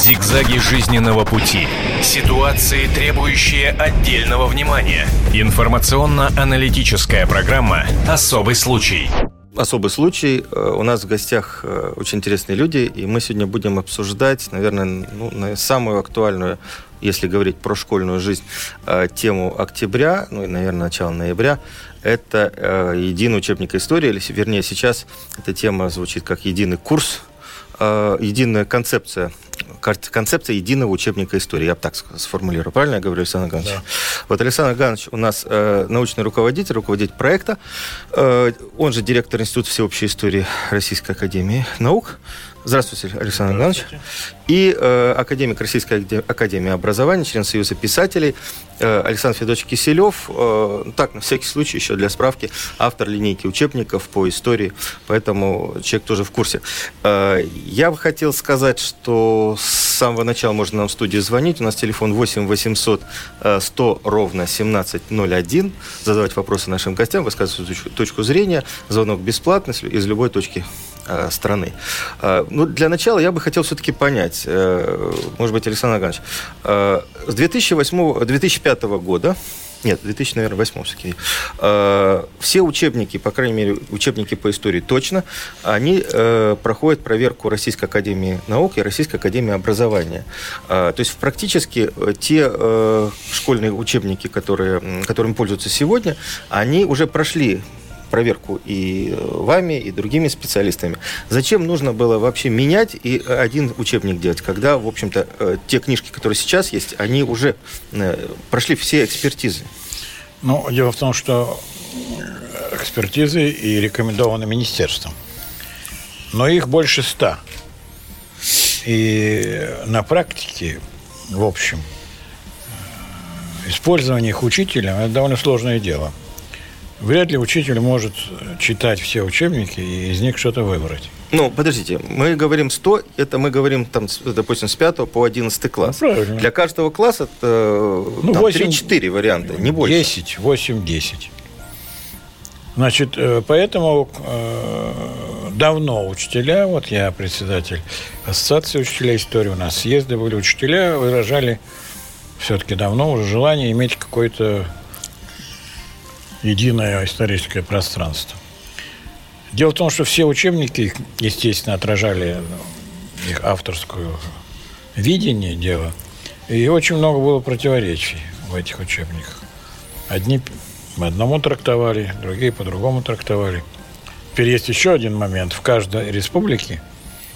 Зигзаги жизненного пути. Ситуации, требующие отдельного внимания. Информационно-аналитическая программа «Особый случай». Особый случай. Э, у нас в гостях э, очень интересные люди, и мы сегодня будем обсуждать, наверное, ну, самую актуальную если говорить про школьную жизнь, э, тему октября, ну и, наверное, начало ноября, это единый учебник истории, или, вернее, сейчас эта тема звучит как единый курс, единая концепция концепция единого учебника истории. Я бы так сформулирую. Правильно я говорю, Александр Иванович? Да. Вот Александр Иванович у нас э, научный руководитель, руководитель проекта. Э, он же директор Института всеобщей истории Российской Академии наук. Здравствуйте, Александр Иванович. И э, академик Российской Академии Образования, член Союза писателей э, Александр Федорович Киселев. Э, так, на всякий случай, еще для справки, автор линейки учебников по истории, поэтому человек тоже в курсе. Э, я бы хотел сказать, что с самого начала можно нам в студию звонить. У нас телефон 8 800 100 ровно 1701. Задавать вопросы нашим гостям, высказывать точку, зрения. Звонок бесплатный из любой точки страны. Э, ну, для начала я бы хотел все-таки понять, э, может быть, Александр Иванович, с 2008, 2005 года нет, 2008 все-таки. все учебники, по крайней мере, учебники по истории точно, они проходят проверку Российской Академии Наук и Российской Академии Образования. то есть практически те школьные учебники, которые, которыми пользуются сегодня, они уже прошли проверку и э, вами, и другими специалистами. Зачем нужно было вообще менять и один учебник делать, когда, в общем-то, э, те книжки, которые сейчас есть, они уже э, прошли все экспертизы? Ну, дело в том, что экспертизы и рекомендованы министерством. Но их больше ста. И на практике, в общем, использование их учителем – это довольно сложное дело – Вряд ли учитель может читать все учебники и из них что-то выбрать. Ну, подождите, мы говорим 100, это мы говорим, там, допустим, с 5 по 11 класс. Ну, правильно. Для каждого класса это ну, 3-4 варианта, не больше. 10, 8, 10. Значит, э, поэтому э, давно учителя, вот я председатель Ассоциации учителей истории, у нас съезды были, учителя выражали все-таки давно уже желание иметь какой-то единое историческое пространство. Дело в том, что все учебники, естественно, отражали их авторскую видение дела, и очень много было противоречий в этих учебниках. Одни мы одному трактовали, другие по-другому трактовали. Теперь есть еще один момент. В каждой республике,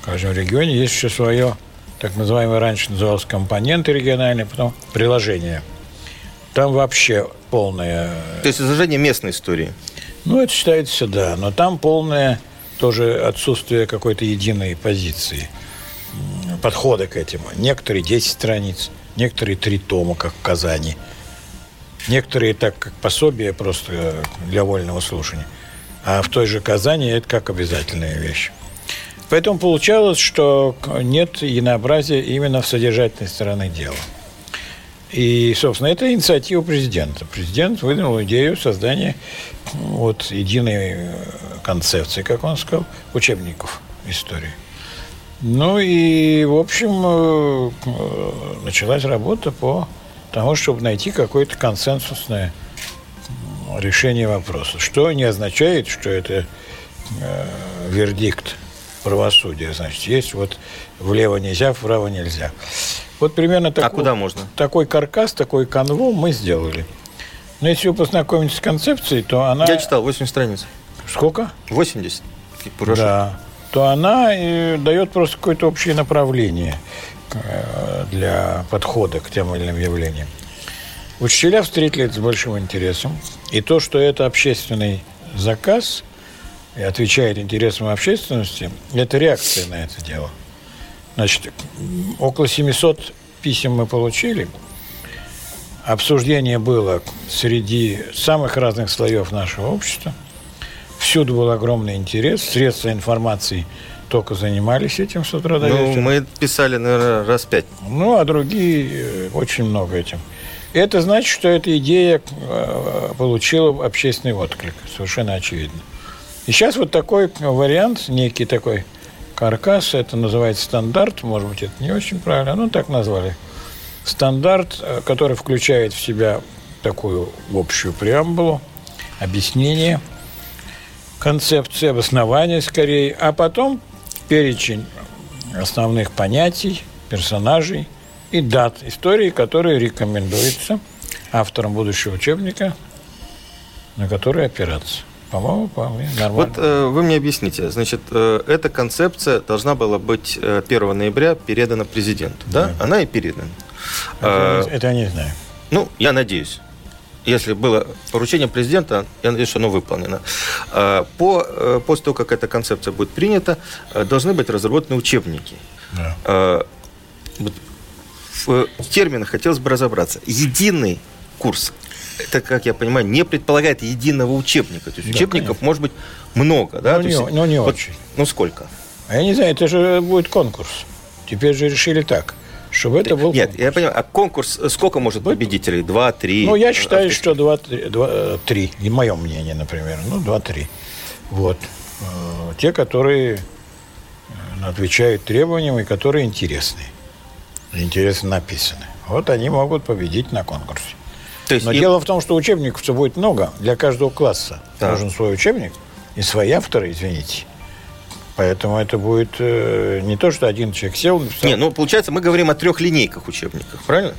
в каждом регионе есть еще свое, так называемое раньше называлось компоненты региональные, потом приложение. Там вообще полное... То есть изложение местной истории? Ну, это считается, да. Но там полное тоже отсутствие какой-то единой позиции, подхода к этому. Некоторые 10 страниц, некоторые 3 тома, как в Казани. Некоторые так, как пособие просто для вольного слушания. А в той же Казани это как обязательная вещь. Поэтому получалось, что нет единообразия именно в содержательной стороны дела. И, собственно, это инициатива президента. Президент выдвинул идею создания вот единой э, концепции, как он сказал, учебников истории. Ну и, в общем, э, э, началась работа по тому, чтобы найти какое-то консенсусное решение вопроса. Что не означает, что это вердикт правосудия. Значит, есть вот влево нельзя, вправо нельзя. Вот примерно такой, а куда можно? такой каркас, такой канву мы сделали. Но если вы познакомитесь с концепцией, то она... Я читал 8 страниц. Сколько? 80. Прошу. Да. То она и дает просто какое-то общее направление э, для подхода к тем или иным явлениям. Учителя встретили это с большим интересом. И то, что это общественный заказ и отвечает интересам общественности, это реакция на это дело – Значит, около 700 писем мы получили. Обсуждение было среди самых разных слоев нашего общества. Всюду был огромный интерес. Средства информации только занимались этим с утра до ну, вечера. мы писали, наверное, раз пять. Ну, а другие э, очень много этим. Это значит, что эта идея э, получила общественный отклик. Совершенно очевидно. И сейчас вот такой вариант, некий такой каркас, это называется стандарт, может быть, это не очень правильно, но так назвали. Стандарт, э, который включает в себя такую общую преамбулу, объяснение, концепции, обоснования скорее, а потом перечень основных понятий, персонажей и дат истории, которые рекомендуются автором будущего учебника, на который опираться. По-моему, вполне нормально. Вот э, вы мне объясните, значит, э, эта концепция должна была быть э, 1 ноября передана президенту, да? да? Она и передана. Это, э, это я не знаю. Ну, я надеюсь. Если было поручение президента, я надеюсь, что оно выполнено. Э, по, э, после того, как эта концепция будет принята, э, должны быть разработаны учебники. Да. В терминах хотелось бы разобраться. Единый курс это, как я понимаю, не предполагает единого учебника. То есть да, учебников конечно. может быть много, да? Но То не, есть, но не вот, очень. Ну, сколько? А я не знаю, это же будет конкурс. Теперь же решили так, чтобы это был Нет, конкурс. я понимаю, а конкурс, сколько может будет? победителей? Два, три? Ну, я считаю, что два, три, два, э, три. И мое мнение, например. Ну, два, три. Вот. Э, те, которые э, отвечают требованиям и которые интересны. Интересно написаны. Вот они могут победить на конкурсе. То есть Но и... дело в том, что учебников все будет много для каждого класса. Да. Нужен свой учебник и свои авторы, извините. Поэтому это будет э, не то, что один человек сел... Написал. Не, ну, получается, мы говорим о трех линейках учебников, правильно?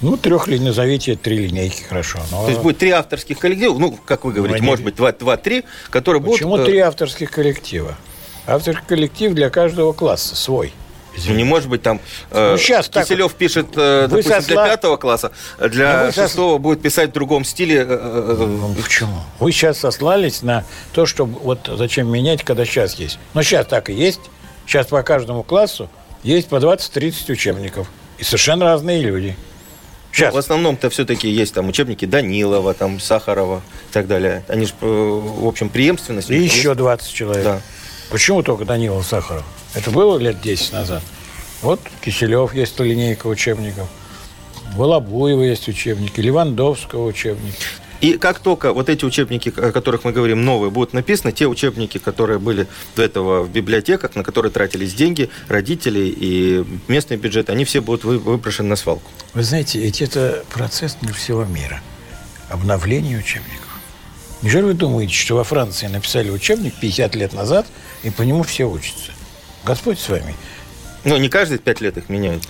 Ну, трех назовите три линейки, хорошо. Но... То есть будет три авторских коллектива, ну, как вы говорите, ну, может быть, два-три, которые Почему будут... Почему три авторских коллектива? Авторский коллектив для каждого класса свой. Извините. Не может быть там э, ну, сейчас Киселев так, пишет, э, допустим, сосла... для пятого класса, для ну, шестого сос... будет писать в другом стиле. Э, э, э, ну, почему? Вы сейчас сослались на то, что вот зачем менять, когда сейчас есть. Но сейчас так и есть. Сейчас по каждому классу есть по 20-30 учебников. И совершенно разные люди. Сейчас. Ну, в основном-то все-таки есть там учебники Данилова, там Сахарова и так далее. Они же, в общем, преемственность. И еще 20 человек. Да. Почему только Данилов Сахаров? Это было лет 10 назад. Вот Киселев есть линейка учебников. Волобуева есть учебники, Левандовского учебники. И как только вот эти учебники, о которых мы говорим, новые, будут написаны, те учебники, которые были до этого в библиотеках, на которые тратились деньги родителей и местный бюджет, они все будут выброшены на свалку. Вы знаете, ведь это процесс для всего мира. Обновление учебников. Неужели вы думаете, что во Франции написали учебник 50 лет назад, и по нему все учатся? Господь с вами. Ну, не каждые пять лет их меняют.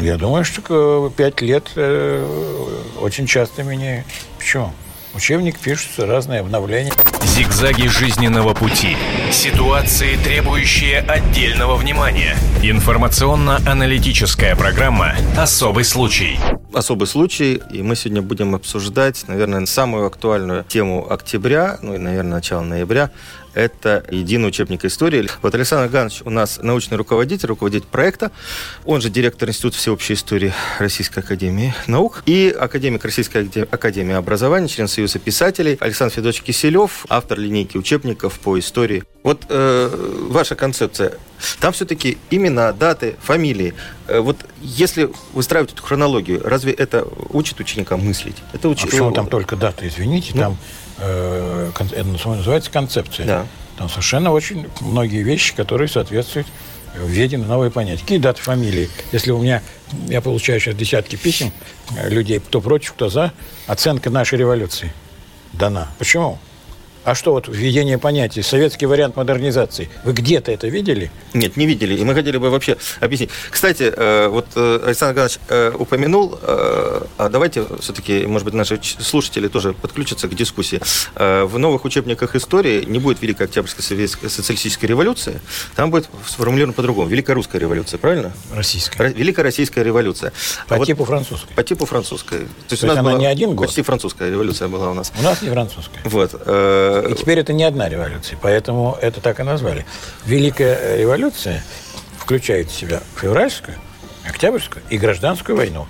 Я думаю, что пять лет э, очень часто меняют. Почему? Учебник пишется, разные обновления. Зигзаги жизненного пути. Ситуации, требующие отдельного внимания. Информационно-аналитическая программа «Особый случай». Особый случай, и мы сегодня будем обсуждать, наверное, самую актуальную тему октября, ну и, наверное, начало ноября – это единый учебник истории. Вот Александр Иванович у нас научный руководитель, руководитель проекта, он же директор Института всеобщей истории Российской Академии Наук и академик Российской Академии Образования, член Союза писателей Александр Федорович Киселев, автор линейки учебников по истории. Вот э, ваша концепция, там все-таки имена, даты, фамилии. Э, вот если выстраивать эту хронологию, разве это учит ученика мыслить? Это учит... А почему там только даты, извините, ну, там э, это называется концепция. Да. Там совершенно очень многие вещи, которые соответствуют введены новые понятия. Какие даты фамилии? Если у меня, я получаю сейчас десятки писем э, людей, кто против, кто за, оценка нашей революции дана. Почему? А что вот введение понятий, советский вариант модернизации, вы где-то это видели? Нет, не видели. И мы хотели бы вообще объяснить. Кстати, э, вот э, Александр Иванович э, упомянул, а давайте все-таки, может быть, наши слушатели тоже подключатся к дискуссии. В новых учебниках истории не будет Великой Октябрьской социалистической революции, там будет сформулировано по-другому. Великая Русская революция, правильно? Российская. Великая Российская революция. По а типу вот, французской. По типу французской. То есть, То у нас она была, не один год? Почти французская революция была у нас. У нас не французская. Вот. И теперь это не одна революция, поэтому это так и назвали. Великая революция включает в себя февральскую, октябрьскую и гражданскую войну.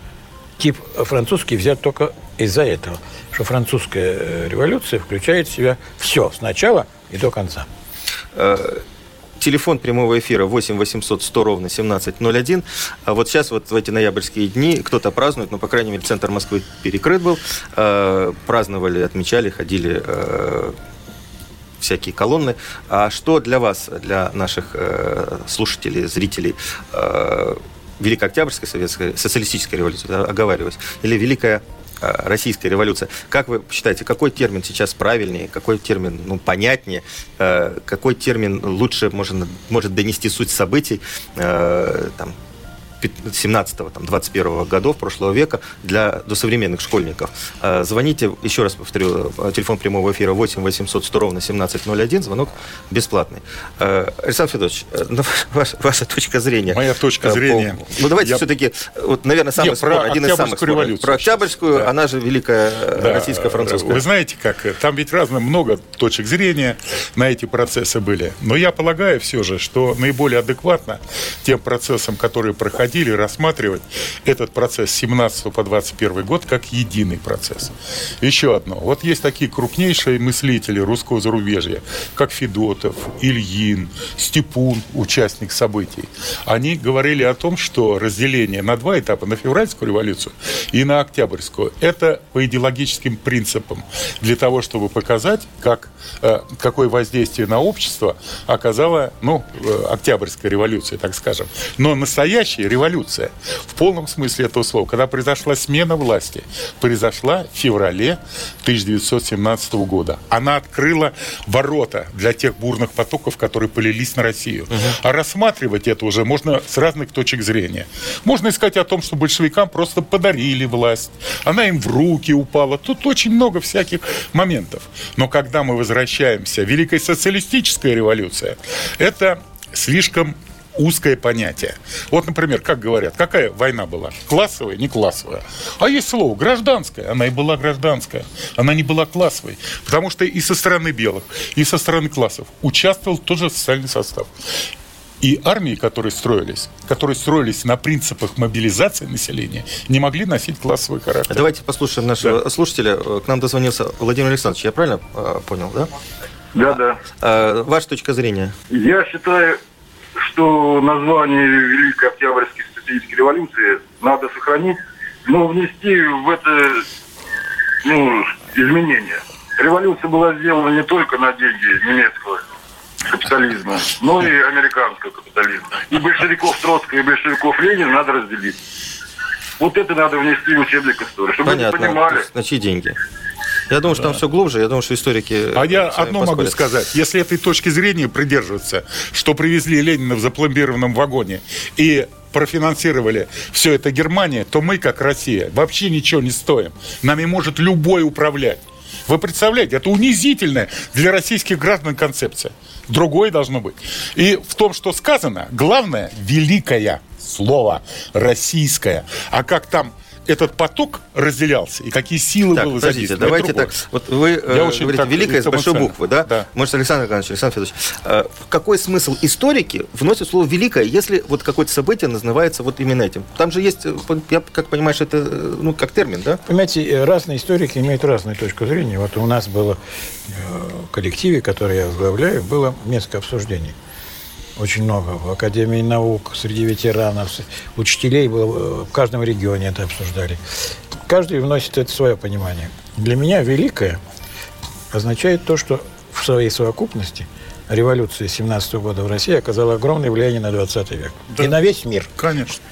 Тип французский взят только из-за этого, что французская э, революция включает в себя все с начала и до конца. Э, телефон прямого эфира 8 800 100 ровно 1701. А вот сейчас, вот в эти ноябрьские дни, кто-то празднует, но, по крайней мере, центр Москвы перекрыт был. Э, праздновали, отмечали, ходили всякие колонны. А что для вас, для наших э, слушателей, зрителей, э, Великая Октябрьская советская социалистическая революция, да, оговариваюсь, или Великая э, российская революция. Как вы считаете, какой термин сейчас правильнее, какой термин ну, понятнее, э, какой термин лучше может, может донести суть событий, э, там, 17-21 годов прошлого века для досовременных школьников. А, звоните, еще раз повторю, телефон прямого эфира 8 800 100 ровно 1701, звонок бесплатный. А, Александр Федорович, э, ну, ваша, ваша точка зрения. Моя точка э, зрения. По, ну давайте я... все-таки, вот, наверное, самый Нет, спор, один из самых споров. Про Октябрьскую, да. она же Великая э, да. российско-французская. Вы знаете, как там ведь разно много точек зрения на эти процессы были. Но я полагаю все же, что наиболее адекватно тем процессам, которые проходили, проходили, рассматривать этот процесс с 17 по 21 год как единый процесс. Еще одно. Вот есть такие крупнейшие мыслители русского зарубежья, как Федотов, Ильин, Степун, участник событий. Они говорили о том, что разделение на два этапа, на февральскую революцию и на октябрьскую, это по идеологическим принципам для того, чтобы показать, как, э, какое воздействие на общество оказала ну, э, октябрьская революция, так скажем. Но настоящая революция революция в полном смысле этого слова, когда произошла смена власти, произошла в феврале 1917 года. Она открыла ворота для тех бурных потоков, которые полились на Россию. Угу. А рассматривать это уже можно с разных точек зрения. Можно искать о том, что большевикам просто подарили власть, она им в руки упала. Тут очень много всяких моментов. Но когда мы возвращаемся, Великая социалистическая революция, это слишком узкое понятие. Вот, например, как говорят, какая война была? Классовая, не классовая. А есть слово гражданская. Она и была гражданская. Она не была классовой. Потому что и со стороны белых, и со стороны классов участвовал тоже социальный состав. И армии, которые строились, которые строились на принципах мобилизации населения, не могли носить классовый характер. Давайте послушаем нашего да. слушателя. К нам дозвонился Владимир Александрович. Я правильно э, понял, да? Да, да. А, ваша точка зрения? Я считаю, что название Великой Октябрьской социалистической революции надо сохранить, но внести в это ну, изменения. Революция была сделана не только на деньги немецкого капитализма, но и американского капитализма. И большевиков Троцкого, и большевиков Ленина надо разделить. Вот это надо внести в учебник истории, чтобы Понятно. они понимали. На чьи деньги? Я думаю, что там все глубже. Я думаю, что историки... А я одно поспорят. могу сказать. Если этой точки зрения придерживаться, что привезли Ленина в запломбированном вагоне и профинансировали все это Германия, то мы, как Россия, вообще ничего не стоим. Нами может любой управлять. Вы представляете, это унизительная для российских граждан концепция. Другое должно быть. И в том, что сказано, главное, великое слово, российское. А как там этот поток разделялся и какие силы так, было задействовано. Давайте так. Вот вы э, Я очень говорите великое с большой буквы, да? да? Может, Александр Николаевич, Александр Федорович, э, какой смысл историки вносят слово великое, если вот какое-то событие называется вот именно этим? Там же есть, э, я как понимаешь, это э, ну как термин, да? Понимаете, э, разные историки имеют разную точку зрения. Вот у нас было в коллективе, который я возглавляю, было несколько обсуждений очень много. В Академии наук, среди ветеранов, учителей было, в каждом регионе это обсуждали. Каждый вносит это свое понимание. Для меня великое означает то, что в своей совокупности революция 17 года в России оказала огромное влияние на 20 век. Да. И на весь мир. Конечно.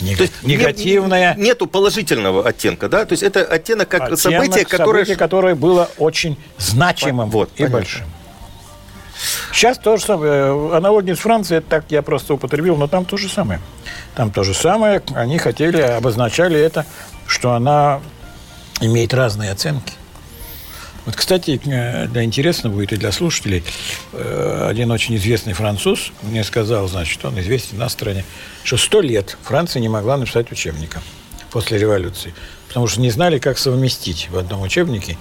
Нег... То есть негативное. Нет, нету положительного оттенка, да? То есть это оттенок как оттенок событие, которое... Событие, которое было очень значимым вот, и понятно. большим. Сейчас то же самое. Аналогия с Францией, это так я просто употребил, но там то же самое. Там то же самое. Они хотели, обозначали это, что она имеет разные оценки. Вот, кстати, э, для интересно будет и для слушателей, э, один очень известный француз мне сказал, значит, он известен на стране, что сто лет Франция не могла написать учебника после революции, потому что не знали, как совместить в одном учебнике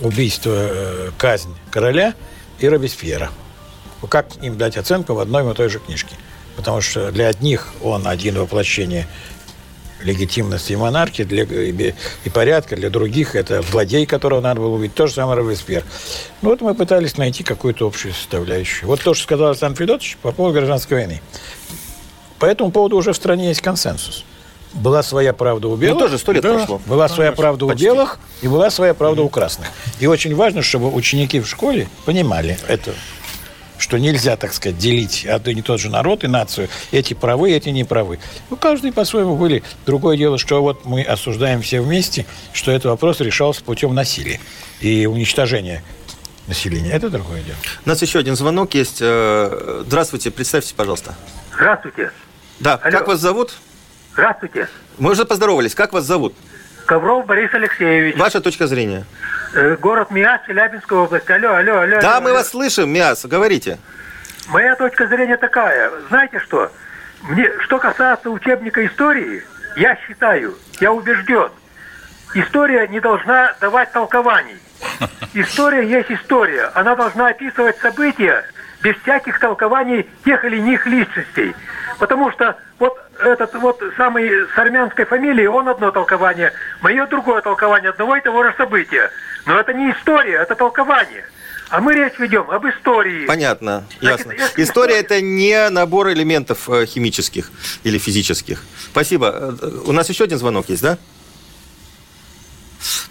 убийство, э, казнь короля и Робеспьера. Как им дать оценку в одной и той же книжке? Потому что для одних он один воплощение легитимности и монархии для, и, и порядка, для других это злодей, которого надо было убить. То же самое Робеспьер. Ну вот мы пытались найти какую-то общую составляющую. Вот то, что сказал Александр Федотович по поводу гражданской войны. По этому поводу уже в стране есть консенсус. Была своя правда у белых. Ну, тоже сто лет Да. прошло. Была своя правда Почти. у белых и была своя правда у красных. И очень важно, чтобы ученики в школе понимали это, что нельзя, так сказать, делить один и тот же народ и нацию. Эти правы, эти не правы. Ну, каждый по-своему были. Другое дело, что вот мы осуждаем все вместе, что этот вопрос решался путем насилия и уничтожения населения. Это другое дело. У нас еще один звонок есть. Э, Здравствуйте, представьте, пожалуйста. Здравствуйте. Да, Алло. как вас зовут? Здравствуйте. Мы уже поздоровались. Как вас зовут? Ковров Борис Алексеевич. Ваша точка зрения. Э, Город Миас, Челябинская область. Алло, алло, алло. Да, алло, мы алло. вас слышим, Миас, говорите. Моя точка зрения такая. Знаете что? Мне, что касается учебника истории, я считаю, я убежден, история не должна давать толкований. История есть история. Она должна описывать события без всяких толкований тех или иных личностей. Потому что вот этот вот самый с армянской фамилией, он одно толкование, мое другое толкование одного и того же события. Но это не история, это толкование. А мы речь ведем об истории. Понятно, Значит, ясно. если История это не набор элементов э, химических или физических. Спасибо. Э, У нас еще один звонок есть, да?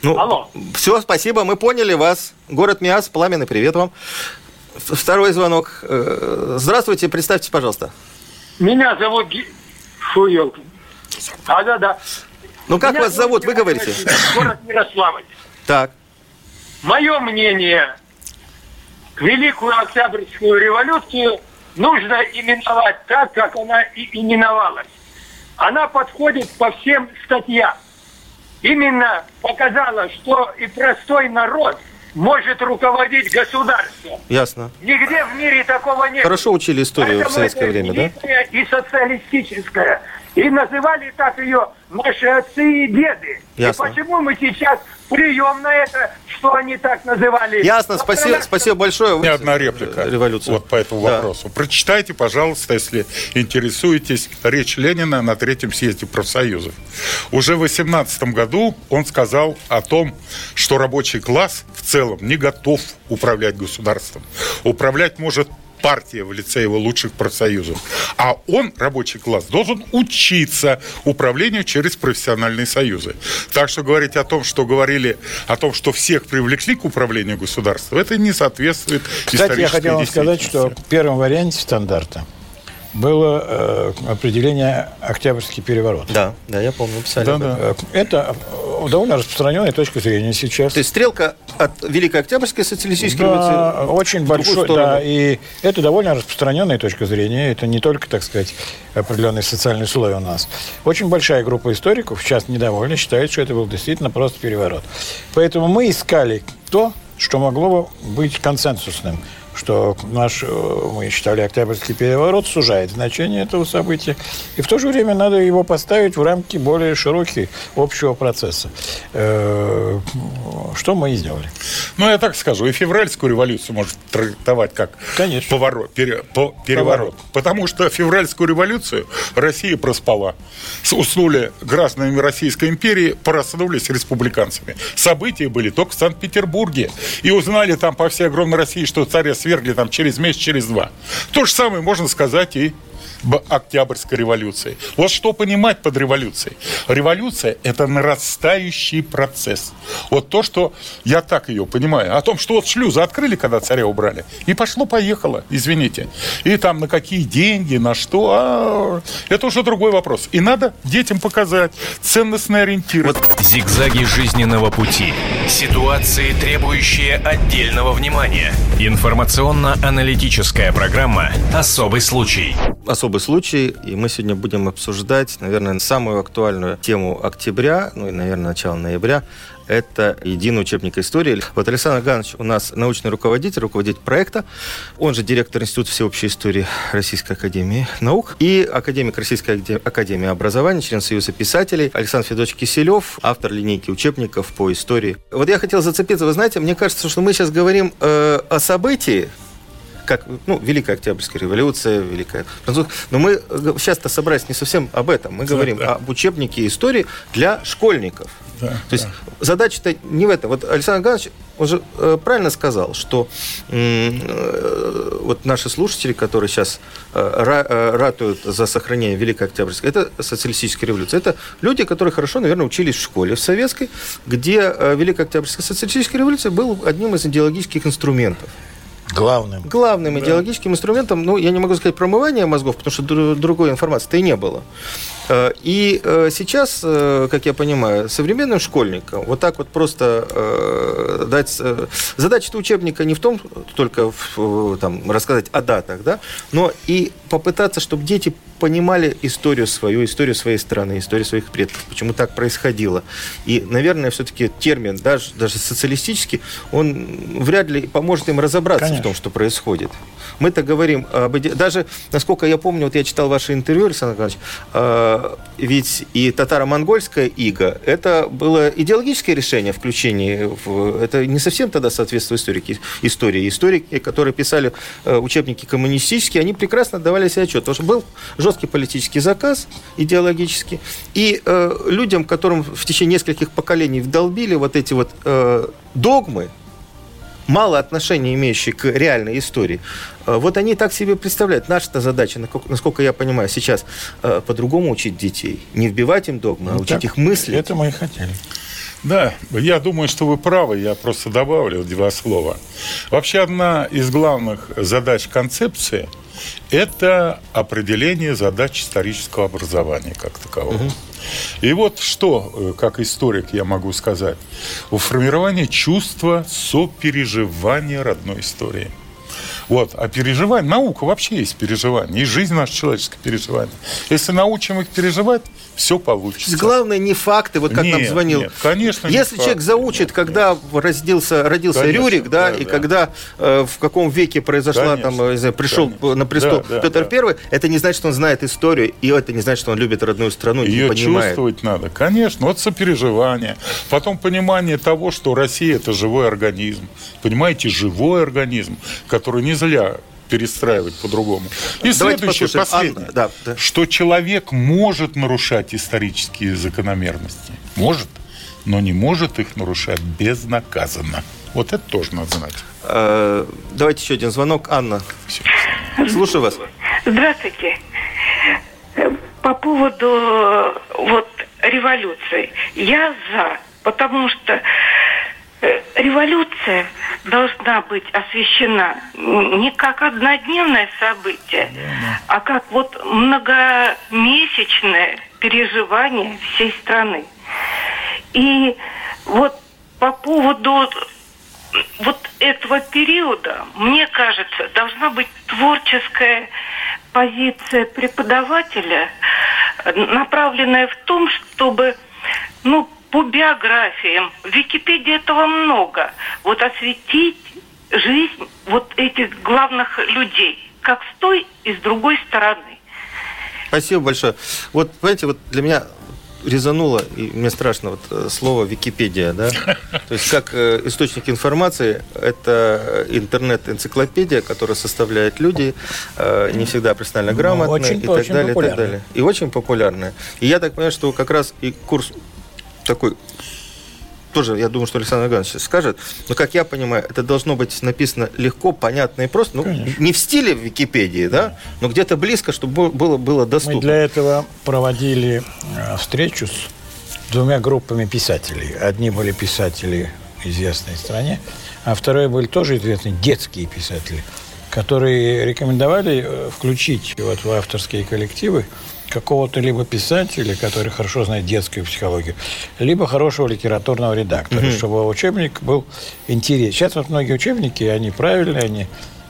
Ну, Алло. Все, спасибо, мы поняли вас. Город Миас, пламенный привет вам. Второй звонок. Э, Здравствуйте, представьте, пожалуйста. Меня зовут Ги... Фу, ёлки. А, да, да. Ну, как Меня вас зовут, вы говорите? Город Ярославль. Так, Мое мнение, Великую Октябрьскую революцию нужно именовать так, как она и именовалась. Она подходит по всем статьям. Именно показала, что и простой народ может руководить государством. ясно. Нигде в мире такого нет. Хорошо учили историю в Поэтому советское это время, да? И социалистическая. И называли так ее наши отцы и деды. Ясно. И почему мы сейчас плюем на это, что они так называли? Ясно, Потому спасибо, что- спасибо большое. У меня одна реплика Революция. вот по этому Да. вопросу. Прочитайте, пожалуйста, если интересуетесь, речь Ленина на Третьем съезде профсоюзов. Уже в 18 году он сказал о том, что рабочий класс в целом не готов управлять государством. Управлять может партия в лице его лучших профсоюзов. А он, рабочий класс, должен учиться управлению через профессиональные союзы. Так что говорить о том, что говорили о том, что всех привлекли к управлению государством, это не соответствует Кстати, я хотел вам сказать, что в первом варианте стандарта было э, определение «Октябрьский переворот». Да, да, я помню, писали. Да, да. Это э, довольно распространенная точка зрения сейчас. То есть стрелка от Великой Октябрьской социалистической Да, революции очень большой, да, и это довольно распространенная точка зрения. Это не только, так сказать, определенный социальный слой у нас. Очень большая группа историков сейчас недовольна, считает, что это был действительно просто переворот. Поэтому мы искали то, что могло бы быть консенсусным что наш, э, мы считали, Октябрьский переворот сужает значение этого события. И в то же время надо его поставить в рамки более широкие общего процесса. Э, Что мы и сделали. Ну, я так скажу, и февральскую революцию можно трактовать как Конечно. поворот, пере- по- переворот. Поворот. Потому что февральскую революцию Россия проспала. Уснули гражданами Российской империи, проснулись республиканцами. События были только в Санкт-Петербурге. И узнали там по всей огромной России, что царя свергли там через месяц, через два. То же самое можно сказать и Октябрьской революции. Вот что понимать под революцией? Революция – это нарастающий процесс. Вот то, что я так ее понимаю. О том, что вот шлюзы открыли, когда царя убрали, и пошло-поехало, извините. И там на какие деньги, на что, а, это уже другой вопрос. И надо детям показать ценностные ориентиры. Зигзаги жизненного пути. Ситуации, требующие отдельного внимания. Информационно-аналитическая программа «Особый случай». особый случай, и мы сегодня будем обсуждать, наверное, самую актуальную тему октября, ну и, наверное, начало ноября, это единый учебник истории. Вот Александр Иванович у нас научный руководитель, руководитель проекта, он же директор Института всеобщей истории Российской Академии Наук и академик Российской Акаде- Академии Образования, член Союза писателей Александр Федорович Киселев, автор линейки учебников по истории. Вот я хотел зацепиться, вы знаете, мне кажется, что мы сейчас говорим э, о событии, как ну, Великая Октябрьская революция, Великая французская. Но мы э, сейчас-то собрались не совсем об этом. Мы говорим да. об учебнике истории для школьников. Да, То есть задача-то не в этом. Вот Александр Иванович, он же э, правильно сказал, что э, вот наши слушатели, которые сейчас ра, ратуют за сохранение Великой Октябрьской, это социалистическая революция. Это люди, которые хорошо, наверное, учились в школе в советской, где Великая Октябрьская социалистическая революция был одним из идеологических инструментов. Главным. Главным да. идеологическим инструментом, ну, я не могу сказать промывание мозгов, потому что другой информации-то и не было. Э, и э, сейчас, э, как я понимаю, современным школьникам вот так вот просто дать... Задача учебника не в том только там, рассказать о датах, да, но и попытаться, чтобы дети понимали историю свою, историю своей страны, историю своих предков, почему так происходило. И, наверное, все-таки термин, даже, даже социалистический, он вряд ли поможет им разобраться Конечно. в том, что происходит. Мы-то говорим об... Даже, насколько я помню, вот я читал ваше интервью, Александр Николаевич, э, ведь и татаро-монгольская ига, это было идеологическое решение включения в... Это не совсем тогда соответствует историки, истории. Историки, которые писали э, учебники коммунистические, они прекрасно давали себе отчет, потому что был жесткий политический заказ идеологический, и э, людям, которым в течение нескольких поколений вдолбили вот эти вот э, догмы, мало отношения имеющие к реальной истории, э, вот они так себе представляют. Наша задача, насколько я понимаю, сейчас э, по-другому учить детей. Не вбивать им догмы, а ну, а учить их мысли. Это мы и хотели. Да, я думаю, что вы правы, я просто добавлю два слова. Вообще одна из главных задач концепции – это определение задач исторического образования как такового. Угу. И вот что, э, как историк, я могу сказать. У формирования чувства сопереживания родной истории. Вот. А переживание, наука вообще есть переживание, и жизнь наша человеческое переживание. Если научим их переживать, все получится. Главное не факты, вот как нет, нам звонил. Нет, конечно. Если человек факты, заучит, нет, когда нет. родился, родился конечно, Рюрик, да, да и да. когда э, в каком веке произошла конечно, там, знаю, пришел конечно. на престол да, Петр да. Первый, это не значит, что он знает историю, и это не значит, что он любит родную страну. Ее не понимает. чувствовать надо, конечно. Вот сопереживание, потом понимание того, что Россия это живой организм, понимаете, живой организм, который не зря перестраивать по-другому. И Давайте следующее, последнее, Анна, да, да. что человек может нарушать исторические закономерности. Может, но не может их нарушать безнаказанно. Вот это тоже надо знать. Э, давайте еще один звонок. Анна, Все. слушаю вас. Здравствуйте. По поводу вот революции. Я за, потому что Э, революция должна быть освещена не как однодневное событие, а как вот многомесячное переживание всей страны. И вот по поводу вот этого периода, мне кажется, должна быть творческая позиция преподавателя, направленная в том, чтобы ну, по биографиям. В Википедии этого много. Вот осветить жизнь вот этих главных людей, как с той и с другой стороны. Спасибо большое. Вот, понимаете, вот для меня резануло, и мне страшно вот э, слово Википедия, да? То есть как э, источник информации, это интернет-энциклопедия, которую составляют люди, э, не всегда профессионально ну, грамотные и так далее, и так далее. И очень популярная. И я так понимаю, что как раз и курс такой тоже, я думаю, что Александр Иванович скажет, но, как я понимаю, это должно быть написано легко, понятно и просто. Ну, не в стиле Википедии, да, но где-то близко, чтобы было, было доступно. Мы для этого проводили э, встречу с двумя группами писателей. Одни были писатели известной стране, а вторые были тоже известные детские писатели, которые рекомендовали э, включить вот в авторские коллективы какого-то либо писателя, который хорошо знает детскую психологию, либо хорошего литературного редактора, mm-hmm. чтобы учебник был интересен. Сейчас вот многие учебники, они правильные, они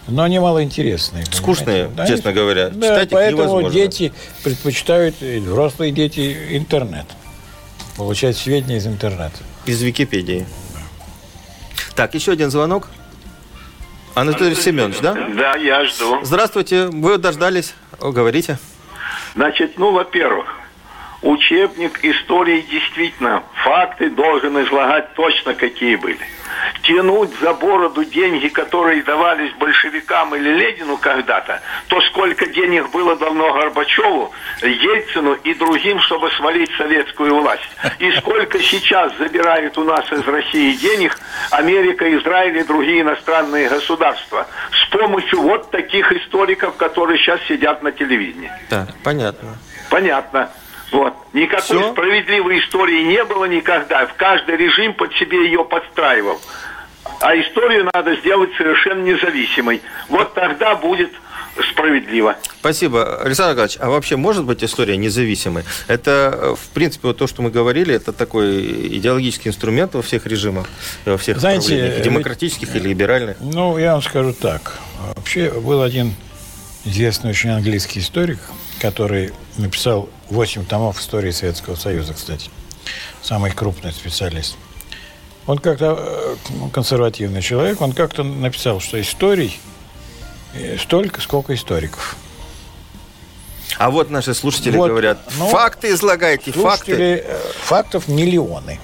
но они малоинтересные. Скучные, да? честно говоря. Да, Читать поэтому невозможно. дети предпочитают, взрослые дети, интернет. Получать сведения из интернета. Из Википедии. Так, еще один звонок. Анатолий Семенович, да? Да, я жду. Здравствуйте, вы дождались. Говорите. Значит, ну, во-первых, учебник истории действительно факты должен излагать точно, какие были. тянуть за бороду деньги, которые давались большевикам или Ленину когда-то, то сколько денег было давно Горбачеву, Ельцину и другим, чтобы свалить советскую власть. И сколько сейчас забирают у нас из России денег Америка, Израиль и другие иностранные государства с помощью вот таких историков, которые сейчас сидят на телевидении. Да, понятно. Понятно. Вот. Никакой Всё? справедливой истории не было никогда. В каждый режим под себе ее подстраивал. А историю надо сделать совершенно независимой. Вот тогда будет справедливо. Спасибо. Александр Николаевич, а вообще может быть история независимой? Это, э, в принципе, вот то, что мы говорили, это такой идеологический инструмент во всех режимах, во всех Знаете, направлениях, и ведь- демократических или либеральных. Ну, я вам скажу так. Вообще, был один известный очень английский историк, который написал 8 томов истории Советского Союза, кстати. Самый крупный специалист. Он как-то, э, консервативный человек, он как-то написал, что историй э, столько, сколько историков. А вот наши слушатели Вот, говорят, ну, факты излагайте, факты. Э, фактов миллионы.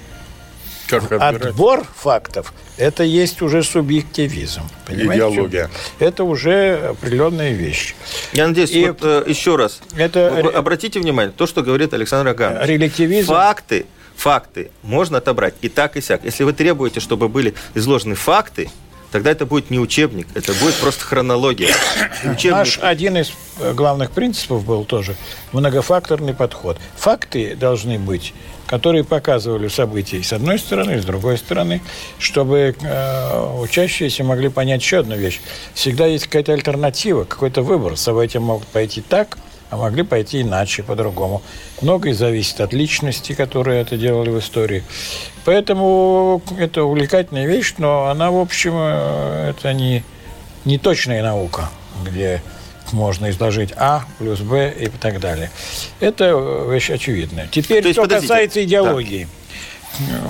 Как отбирать? Отбор фактов – это есть уже субъективизм. Понимаете? Идеология. Это уже определенная вещь. Я надеюсь, И вот э, еще раз. это Обратите внимание, то, что говорит Александр Аганович. Релятивизм. Факты, факты можно отобрать и так, и сяк. Если вы требуете, чтобы были изложены факты, тогда это будет не учебник, это будет просто хронология. Учебник Наш один из э, главных принципов был тоже многофакторный подход. Факты должны быть, которые показывали события с одной стороны, и с другой стороны, чтобы э, учащиеся могли понять еще одну вещь. Всегда есть какая-то альтернатива, какой-то выбор. События могут пойти так, а могли пойти иначе, по-другому. Многое зависит от личности, которые это делали в истории. Поэтому это увлекательная вещь, но она, в общем, э, это не, не точная наука, где можно изложить А плюс Б и так далее. Это э, вещь очевидная. Теперь, То есть, что подождите. касается идеологии. Э,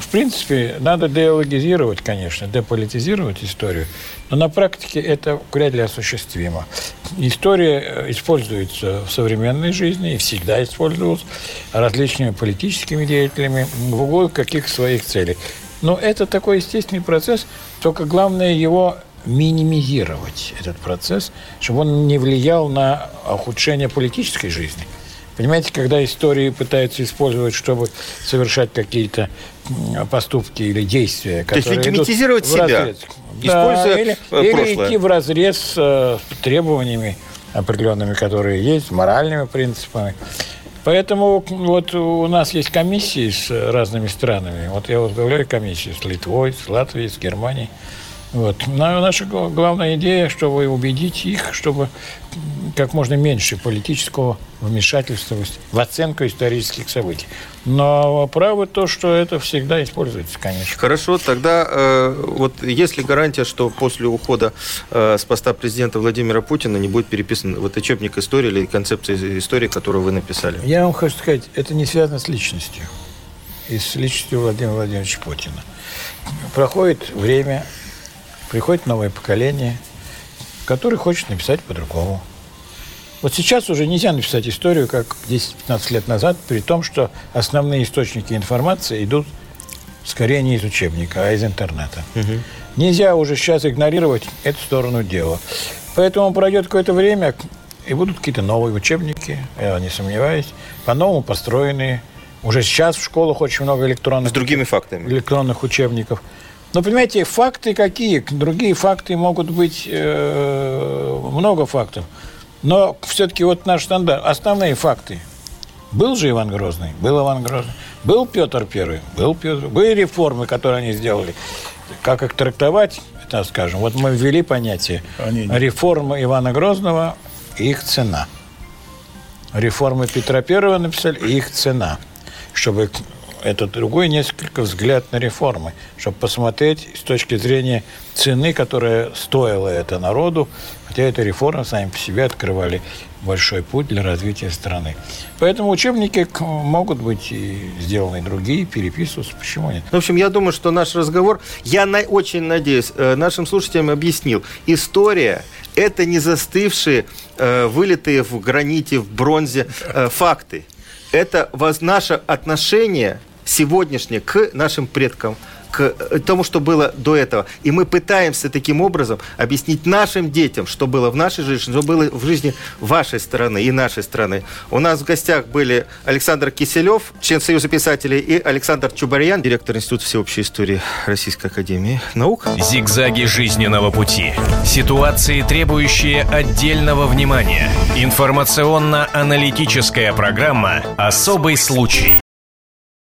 В принципе, надо деологизировать, конечно, деполитизировать историю, но на практике это вряд ли осуществимо. История э, используется в современной жизни и всегда использовалась различными политическими деятелями в угоду каких своих целей. Но это такой естественный процесс, только главное его минимизировать, этот процесс, чтобы он не влиял на ухудшение политической жизни. Понимаете, когда истории пытаются использовать, чтобы совершать какие-то поступки или действия, То есть которые идут легитимизировать себя, используя, да, или, э, или прошлое. идти в разрез э, с требованиями определенными, которые есть, моральными принципами. Поэтому вот у нас есть комиссии с разными странами. Вот я возглавляю комиссию с Литвой, с Латвией, с Германией. Вот. Но наша гла- главная идея, чтобы убедить их, чтобы как можно меньше политического вмешательства в оценку исторических событий. Но правы то, что это всегда используется, конечно. Хорошо, тогда э, вот есть ли гарантия, что после ухода э, с поста президента Владимира Путина не будет переписан вот учебник истории или концепция истории, которую вы написали? Я вам хочу сказать, это не связано с личностью. И с личностью Владимира Владимировича Путина. Проходит время, приходит новое поколение, которое хочет написать по-другому. Вот сейчас уже нельзя написать историю, как 10-15 лет назад, при том, что основные источники информации идут скорее не из учебника, а из интернета. Нельзя уже сейчас игнорировать эту сторону дела. Поэтому пройдет какое-то время, и будут какие-то новые учебники, я не сомневаюсь, по-новому построенные. Уже сейчас в школах очень много электронных С другими фактами. электронных учебников. Но понимаете, факты какие? Другие факты могут быть э, много фактов. Но все-таки вот наш стандарт, основные факты. Был же Иван Грозный? Был Иван Грозный. Был Петр Первый? Был Петр. Были реформы, которые они сделали. Как их трактовать, это скажем. Вот мы ввели понятие Они реформы Ивана Грозного и их цена. Реформы Петра Первого написали и их цена. Чтобы это другой несколько взгляд на реформы, чтобы посмотреть с точки зрения цены, которая стоила это народу, хотя эти реформы сами по себе открывали большой путь для развития страны. Поэтому учебники могут быть сделаны другие, переписываться, почему нет? В общем, я думаю, что наш разговор, я на- очень надеюсь, э, нашим слушателям объяснил. История – это не застывшие, э, вылитые в граните, в бронзе э, факты. Это воз- наше отношение сегодняшнее к нашим предкам, к тому, что было до этого. И мы пытаемся таким образом объяснить нашим детям, что было в нашей жизни, что было в жизни вашей страны и нашей страны. У нас в гостях были Александр Киселев, член Союза писателей, и Александр Чубарьян, директор Института всеобщей истории Российской Академии Наук. Зигзаги жизненного пути. Ситуации, требующие отдельного внимания. Информационно-аналитическая программа «Особый случай».